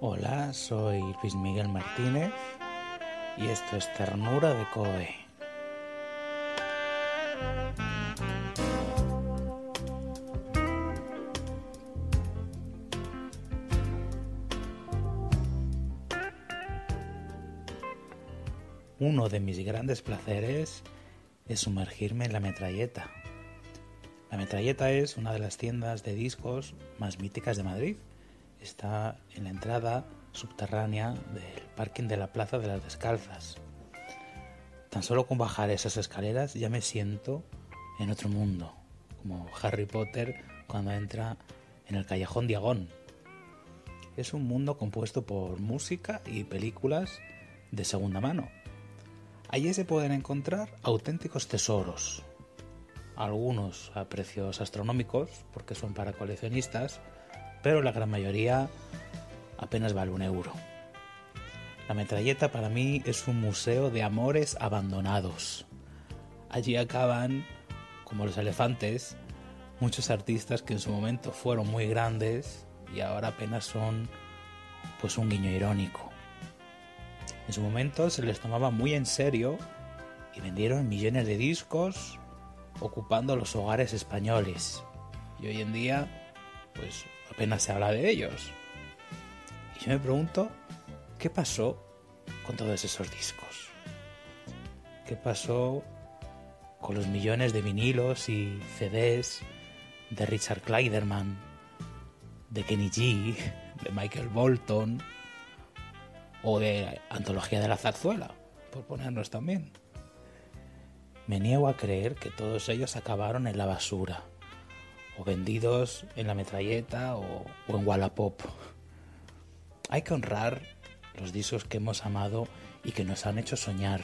Hola, soy Luis Miguel Martínez y esto es Ternura de Coe. De mis grandes placeres es sumergirme en la metralleta. La metralleta es una de las tiendas de discos más míticas de Madrid está en la entrada subterránea del parking de la Plaza de las Descalzas. Tan solo con bajar esas escaleras ya me siento en otro mundo, como Harry Potter cuando entra en el callejón Diagón. Es un mundo compuesto por música y películas de segunda mano. Allí se pueden encontrar auténticos tesoros, algunos a precios astronómicos porque son para coleccionistas, pero la gran mayoría apenas vale un euro. La metralleta para mí es un museo de amores abandonados. Allí acaban, como los elefantes, muchos artistas que en su momento fueron muy grandes y ahora apenas son pues un guiño irónico. En su momento se les tomaba muy en serio y vendieron millones de discos ocupando los hogares españoles. Y hoy en día, pues apenas se habla de ellos. Y yo me pregunto, ¿qué pasó con todos esos discos? ¿Qué pasó con los millones de vinilos y CDs de Richard Kleiderman, de Kenny G, de Michael Bolton o de Antología de la Zarzuela, por ponernos también? Me niego a creer que todos ellos acabaron en la basura o vendidos en la metralleta o, en Wallapop. Hay que honrar los discos que hemos amado y que nos han hecho soñar,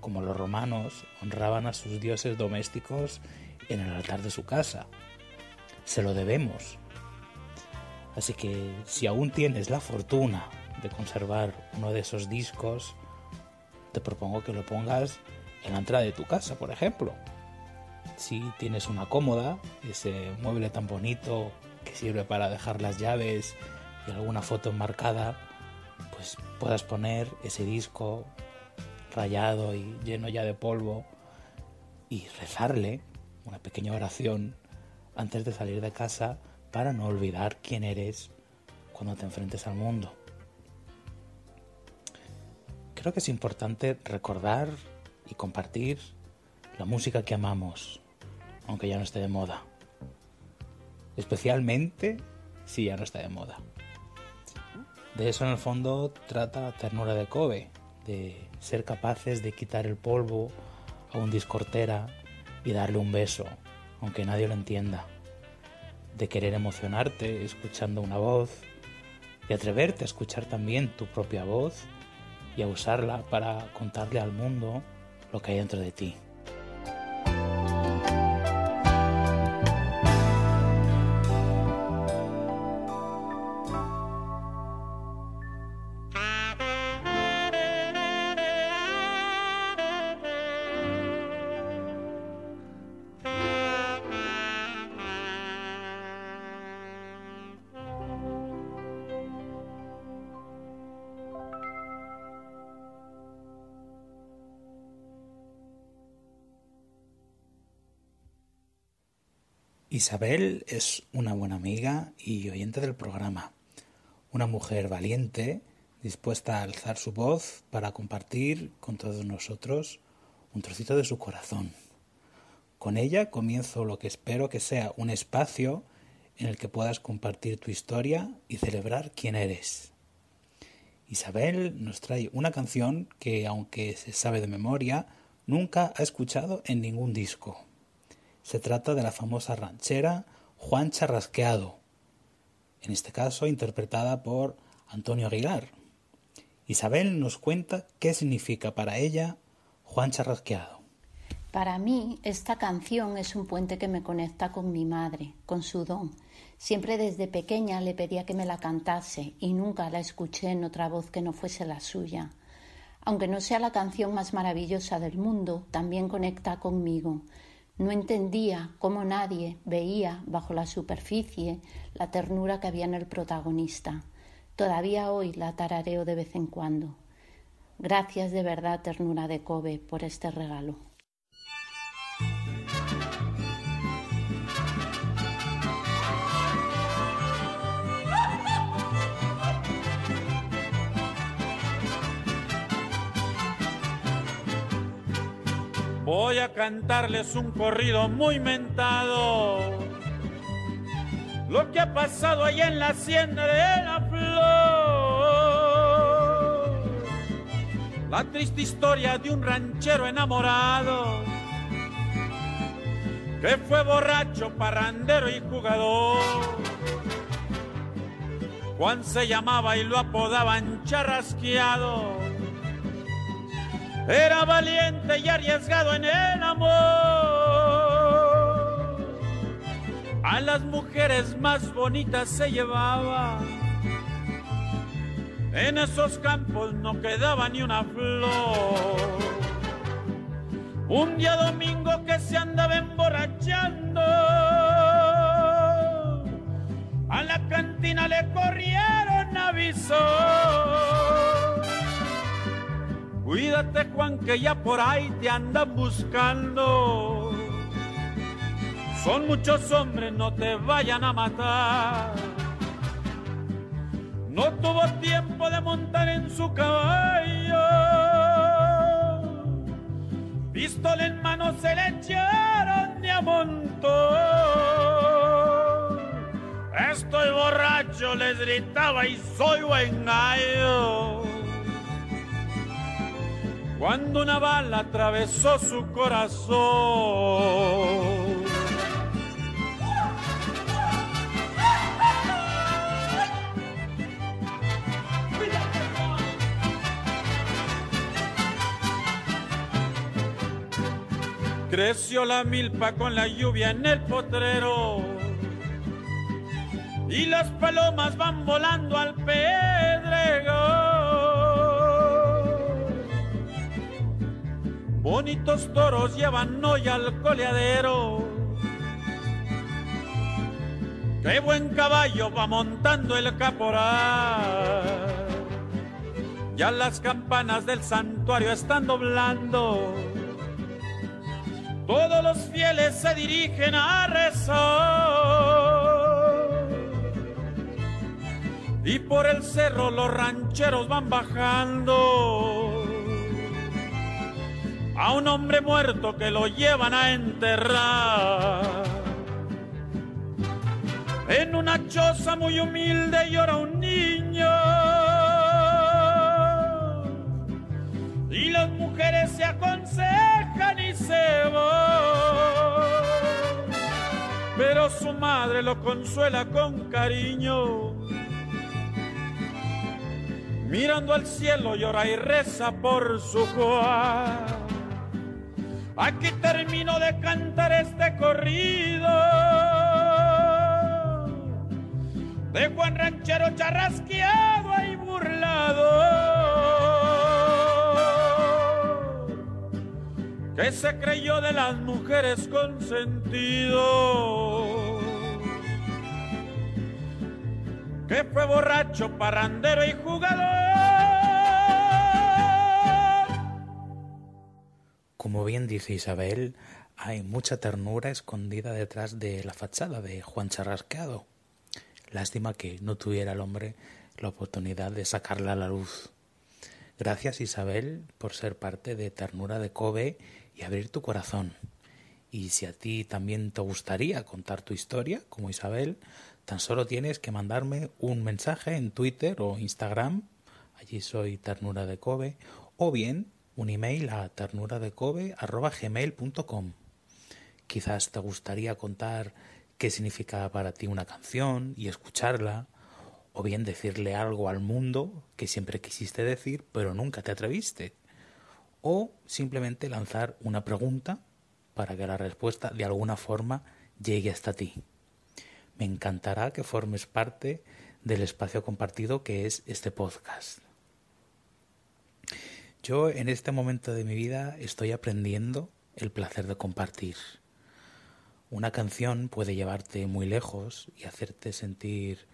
como los romanos honraban a sus dioses domésticos en el altar de su casa. Se lo debemos. Así que si aún tienes la fortuna de conservar uno de esos discos, te propongo que lo pongas en la entrada de tu casa, por ejemplo si tienes una cómoda, ese mueble tan bonito que sirve para dejar las llaves y alguna foto enmarcada, pues puedas poner ese disco rayado y lleno ya de polvo y rezarle una pequeña oración antes de salir de casa para no olvidar quién eres cuando te enfrentes al mundo. Creo que es importante recordar y compartir la música que amamos, aunque ya no esté de moda. Especialmente si ya no está de moda. De eso en el fondo trata Ternura de Kobe, de ser capaces de quitar el polvo a un discortera y darle un beso, aunque nadie lo entienda. De querer emocionarte escuchando una voz, de atreverte a escuchar también tu propia voz y a usarla para contarle al mundo lo que hay dentro de ti. Isabel es una buena amiga y oyente del programa, una mujer valiente, dispuesta a alzar su voz para compartir con todos nosotros un trocito de su corazón. Con ella comienzo lo que espero que sea un espacio en el que puedas compartir tu historia y celebrar quién eres. Isabel nos trae una canción que, aunque se sabe de memoria, nunca ha escuchado en ningún disco. Se trata de la famosa ranchera Juan Charrasqueado, en este caso interpretada por Antonio Aguilar. Isabel nos cuenta qué significa para ella Juan Charrasqueado. Para mí, esta canción es un puente que me conecta con mi madre, con su don. Siempre desde pequeña le pedía que me la cantase y nunca la escuché en otra voz que no fuese la suya. Aunque no sea la canción más maravillosa del mundo, también conecta conmigo. No entendía cómo nadie veía bajo la superficie la ternura que había en el protagonista. Todavía hoy la tarareo de vez en cuando. Gracias de verdad, ternura de Kobe, por este regalo. Voy a cantarles un corrido muy mentado. Lo que ha pasado allá en la hacienda de la flor. La triste historia de un ranchero enamorado. Que fue borracho, parrandero y jugador. Juan se llamaba y lo apodaban charrasqueado era valiente y arriesgado en el amor. A las mujeres más bonitas se llevaba. En esos campos no quedaba ni una flor. Un día domingo que se andaba emborrachando, a la cantina le corrieron aviso Cuídate Juan que ya por ahí te andan buscando. Son muchos hombres, no te vayan a matar. No tuvo tiempo de montar en su caballo. Pistola en mano se le echaron de a montón. Estoy borracho, les gritaba y soy buen gallo cuando una bala atravesó su corazón. Creció la milpa con la lluvia en el potrero y las palomas van volando al pedrego. Bonitos toros llevan hoy al coleadero. Qué buen caballo va montando el caporal. Ya las campanas del santuario están doblando. Todos los fieles se dirigen a rezar. Y por el cerro los rancheros van bajando a un hombre muerto que lo llevan a enterrar. En una choza muy humilde llora un niño. Y las mujeres se aconsejan y se van. Pero su madre lo consuela con cariño. Mirando al cielo llora y reza por su Juan. Aquí termino de cantar este corrido. De Juan Ranchero charrasqueado y burlado. Que se creyó de las mujeres con sentido. Que fue borracho, parrandero y jugador Como bien dice Isabel, hay mucha ternura escondida detrás de la fachada de Juan Charrasqueado. Lástima que no tuviera el hombre la oportunidad de sacarla a la luz. Gracias Isabel por ser parte de Ternura de Kobe y abrir tu corazón. Y si a ti también te gustaría contar tu historia, como Isabel, tan solo tienes que mandarme un mensaje en Twitter o Instagram, allí soy Ternura de Kobe, o bien un email a ternuradecobe.gmail.com. Quizás te gustaría contar qué significa para ti una canción y escucharla, o bien decirle algo al mundo que siempre quisiste decir pero nunca te atreviste, o simplemente lanzar una pregunta para que la respuesta de alguna forma llegue hasta ti. Me encantará que formes parte del espacio compartido que es este podcast. Yo en este momento de mi vida estoy aprendiendo el placer de compartir. Una canción puede llevarte muy lejos y hacerte sentir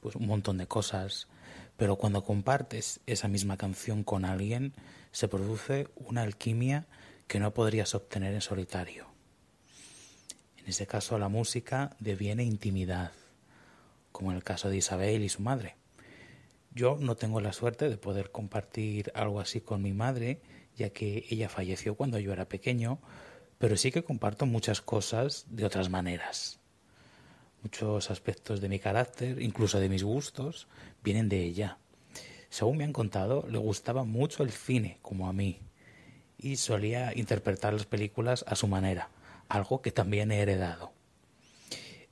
pues, un montón de cosas, pero cuando compartes esa misma canción con alguien se produce una alquimia que no podrías obtener en solitario. En ese caso la música deviene intimidad, como en el caso de Isabel y su madre. Yo no tengo la suerte de poder compartir algo así con mi madre, ya que ella falleció cuando yo era pequeño, pero sí que comparto muchas cosas de otras maneras. Muchos aspectos de mi carácter, incluso de mis gustos, vienen de ella. Según me han contado, le gustaba mucho el cine, como a mí, y solía interpretar las películas a su manera, algo que también he heredado.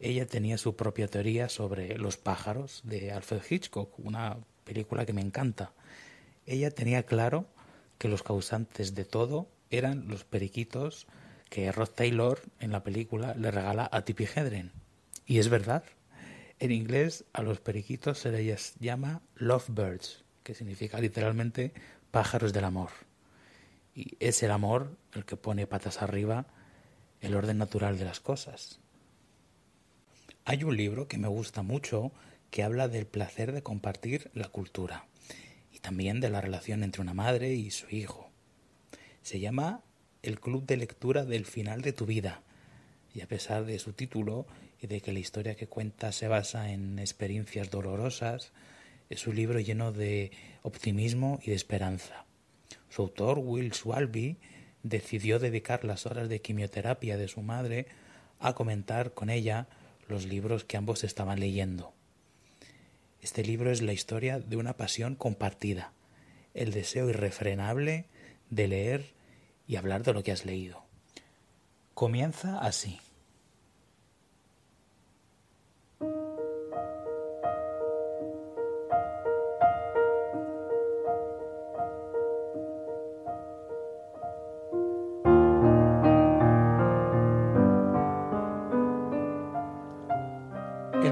Ella tenía su propia teoría sobre Los pájaros de Alfred Hitchcock, una película que me encanta. Ella tenía claro que los causantes de todo eran los periquitos que Rod Taylor en la película le regala a Tippi Hedren. Y es verdad. En inglés a los periquitos se les llama lovebirds, que significa literalmente pájaros del amor. Y es el amor el que pone patas arriba el orden natural de las cosas. Hay un libro que me gusta mucho que habla del placer de compartir la cultura y también de la relación entre una madre y su hijo. Se llama El Club de Lectura del Final de tu Vida y a pesar de su título y de que la historia que cuenta se basa en experiencias dolorosas, es un libro lleno de optimismo y de esperanza. Su autor, Will Swalby, decidió dedicar las horas de quimioterapia de su madre a comentar con ella los libros que ambos estaban leyendo. Este libro es la historia de una pasión compartida, el deseo irrefrenable de leer y hablar de lo que has leído. Comienza así.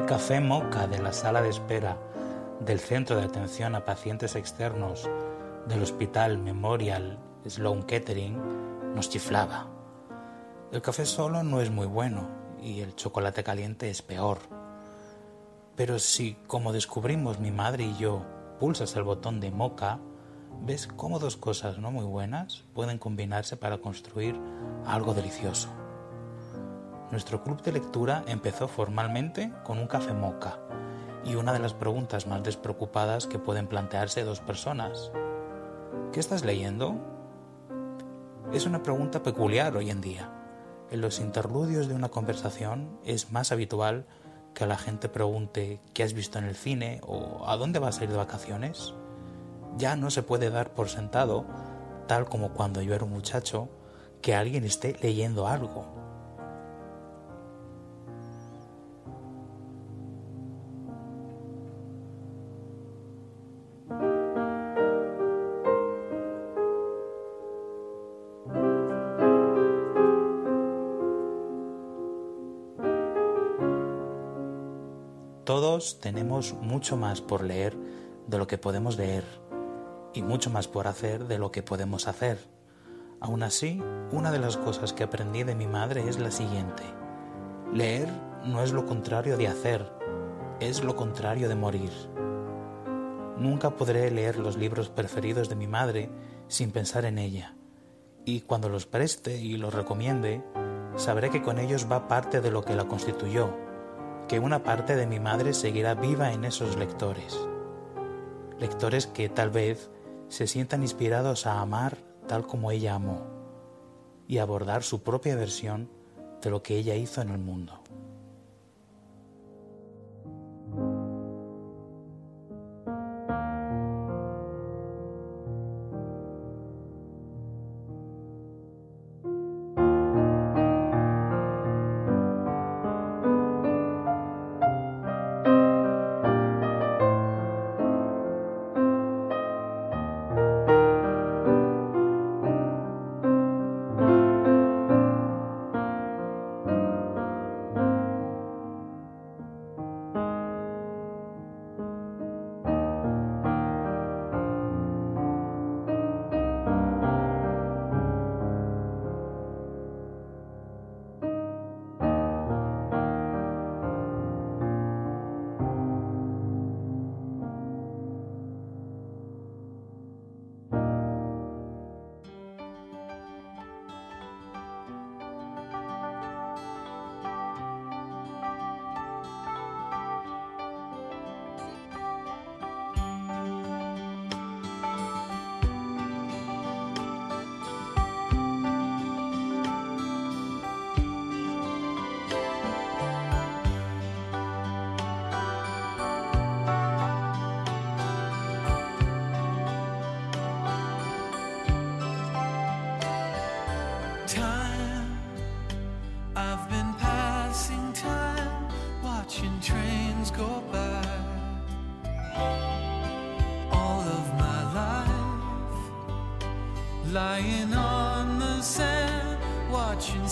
Café moca de la sala de espera del Centro de Atención a Pacientes Externos del Hospital Memorial Sloan Kettering nos chiflaba. El café solo no es muy bueno y el chocolate caliente es peor. Pero si, como descubrimos mi madre y yo, pulsas el botón de moca, ves cómo dos cosas no muy buenas pueden combinarse para construir algo delicioso. Nuestro club de lectura empezó formalmente con un café moca y una de las preguntas más despreocupadas que pueden plantearse dos personas. ¿Qué estás leyendo? Es una pregunta peculiar hoy en día. En los interludios de una conversación es más habitual que la gente pregunte qué has visto en el cine o a dónde vas a ir de vacaciones. Ya no se puede dar por sentado, tal como cuando yo era un muchacho, que alguien esté leyendo algo Tenemos mucho más por leer de lo que podemos leer y mucho más por hacer de lo que podemos hacer. Aún así, una de las cosas que aprendí de mi madre es la siguiente. Leer no es lo contrario de hacer, es lo contrario de morir. Nunca podré leer los libros preferidos de mi madre sin pensar en ella, y cuando los preste y los recomiende, sabré que con ellos va parte de lo que la constituyó que una parte de mi madre seguirá viva en esos lectores. Lectores que tal vez se sientan inspirados a amar tal como ella amó y abordar su propia versión de lo que ella hizo en el mundo.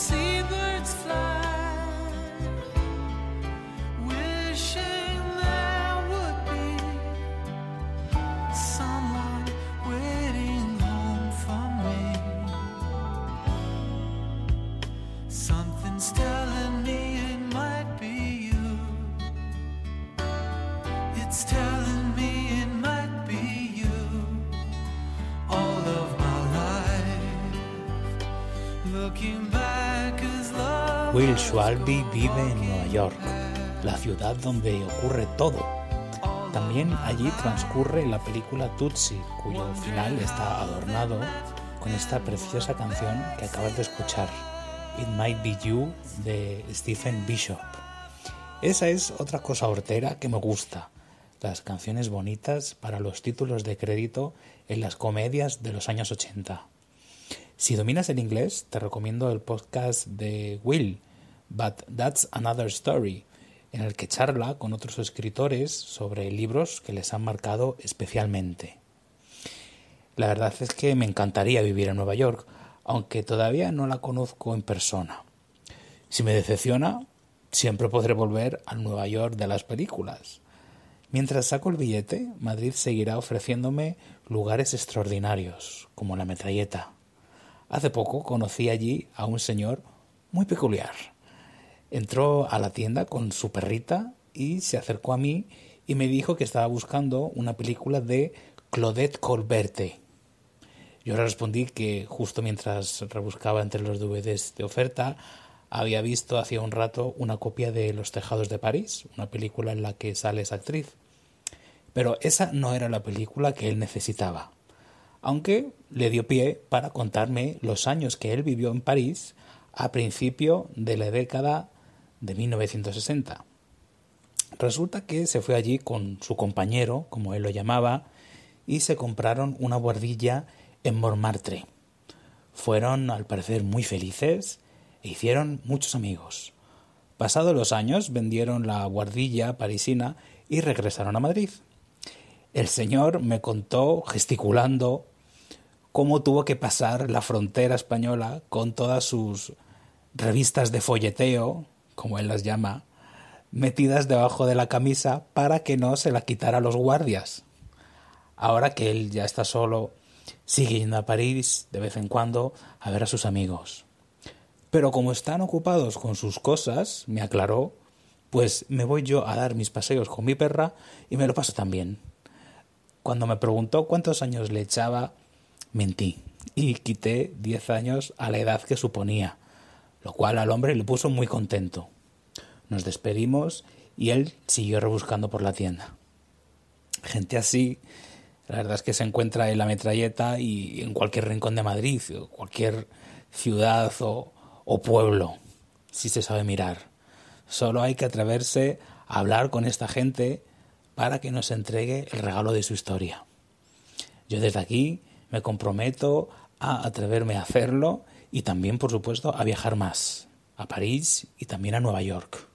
Seabirds fly. Will Schwalbe vive en Nueva York, la ciudad donde ocurre todo. También allí transcurre la película Tootsie, cuyo final está adornado con esta preciosa canción que acabas de escuchar, It Might Be You de Stephen Bishop. Esa es otra cosa hortera que me gusta, las canciones bonitas para los títulos de crédito en las comedias de los años 80. Si dominas el inglés, te recomiendo el podcast de Will, But That's Another Story, en el que charla con otros escritores sobre libros que les han marcado especialmente. La verdad es que me encantaría vivir en Nueva York, aunque todavía no la conozco en persona. Si me decepciona, siempre podré volver al Nueva York de las películas. Mientras saco el billete, Madrid seguirá ofreciéndome lugares extraordinarios, como la metralleta. Hace poco conocí allí a un señor muy peculiar. Entró a la tienda con su perrita y se acercó a mí y me dijo que estaba buscando una película de Claudette Colberte. Yo le respondí que justo mientras rebuscaba entre los DVDs de oferta había visto hacía un rato una copia de Los Tejados de París, una película en la que sale esa actriz. Pero esa no era la película que él necesitaba, aunque le dio pie para contarme los años que él vivió en París a principio de la década de 1960. Resulta que se fue allí con su compañero, como él lo llamaba, y se compraron una guardilla en Montmartre. Fueron, al parecer, muy felices e hicieron muchos amigos. Pasados los años, vendieron la guardilla parisina y regresaron a Madrid. El señor me contó, gesticulando, cómo tuvo que pasar la frontera española con todas sus revistas de folleteo, como él las llama, metidas debajo de la camisa para que no se la quitara a los guardias. Ahora que él ya está solo, sigue yendo a París de vez en cuando a ver a sus amigos. Pero como están ocupados con sus cosas, me aclaró, pues me voy yo a dar mis paseos con mi perra y me lo paso también. Cuando me preguntó cuántos años le echaba, mentí y quité diez años a la edad que suponía, lo cual al hombre le puso muy contento. Nos despedimos y él siguió rebuscando por la tienda. Gente así, la verdad es que se encuentra en la metralleta y en cualquier rincón de Madrid, o cualquier ciudad o, o pueblo, si se sabe mirar. Solo hay que atreverse a hablar con esta gente para que nos entregue el regalo de su historia. Yo desde aquí me comprometo a atreverme a hacerlo y también, por supuesto, a viajar más, a París y también a Nueva York.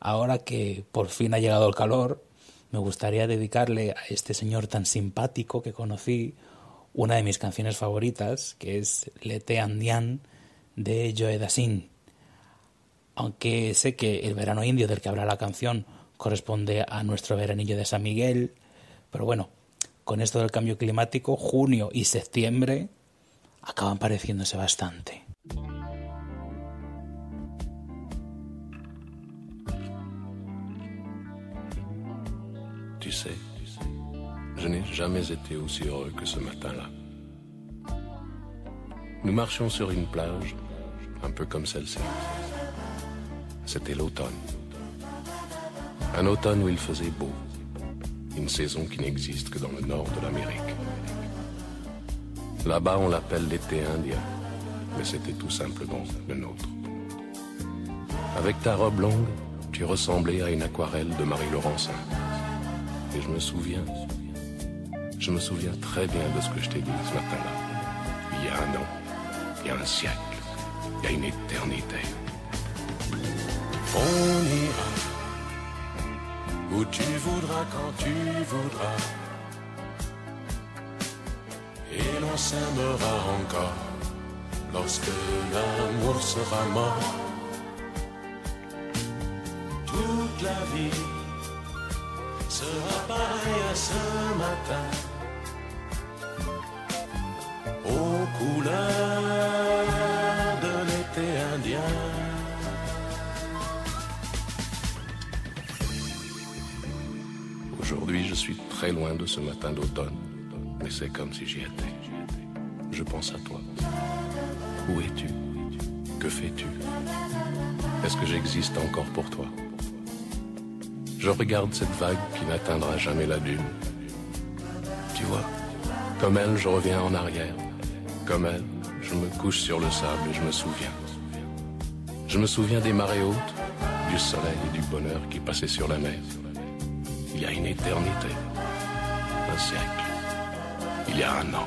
Ahora que por fin ha llegado el calor, me gustaría dedicarle a este señor tan simpático que conocí una de mis canciones favoritas, que es Lete Andian de Joe. Aunque sé que el verano indio del que habla la canción corresponde a nuestro veranillo de San Miguel, pero bueno, con esto del cambio climático, junio y septiembre acaban pareciéndose bastante. Tu sais, je n'ai jamais été aussi heureux que ce matin-là. Nous marchions sur une plage, un peu comme celle-ci. C'était l'automne. Un automne où il faisait beau. Une saison qui n'existe que dans le nord de l'Amérique. Là-bas, on l'appelle l'été indien, mais c'était tout simplement le nôtre. Avec ta robe longue, tu ressemblais à une aquarelle de Marie Laurencin. Et je me souviens, je me souviens très bien de ce que je t'ai dit ce matin-là. Il y a un an, il y a un siècle, il y a une éternité. On ira où tu voudras quand tu voudras. S'aimera encore lorsque l'amour sera mort. Toute la vie sera pareille à ce matin aux couleurs de l'été indien. Aujourd'hui, je suis très loin de ce matin d'automne, mais c'est comme si j'y étais. Je pense à toi. Où es-tu? Que fais-tu? Est-ce que j'existe encore pour toi? Je regarde cette vague qui n'atteindra jamais la dune. Tu vois, comme elle, je reviens en arrière. Comme elle, je me couche sur le sable et je me souviens. Je me souviens des marées hautes, du soleil et du bonheur qui passaient sur la mer. Il y a une éternité, un siècle, il y a un an.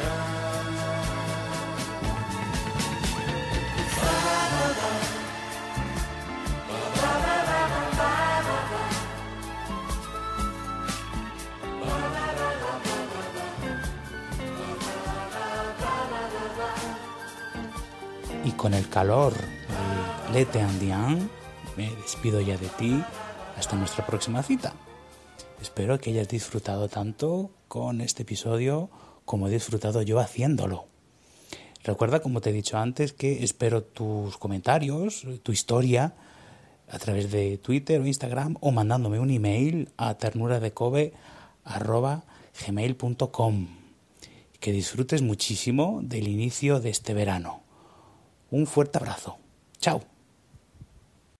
Y con el calor Lete Andian, me despido ya de ti hasta nuestra próxima cita. Espero que hayas disfrutado tanto con este episodio como he disfrutado yo haciéndolo. Recuerda, como te he dicho antes, que espero tus comentarios, tu historia, a través de Twitter o Instagram o mandándome un email a ternuradecobe.gmail.com. Que disfrutes muchísimo del inicio de este verano. Un fuerte abrazo. Chao.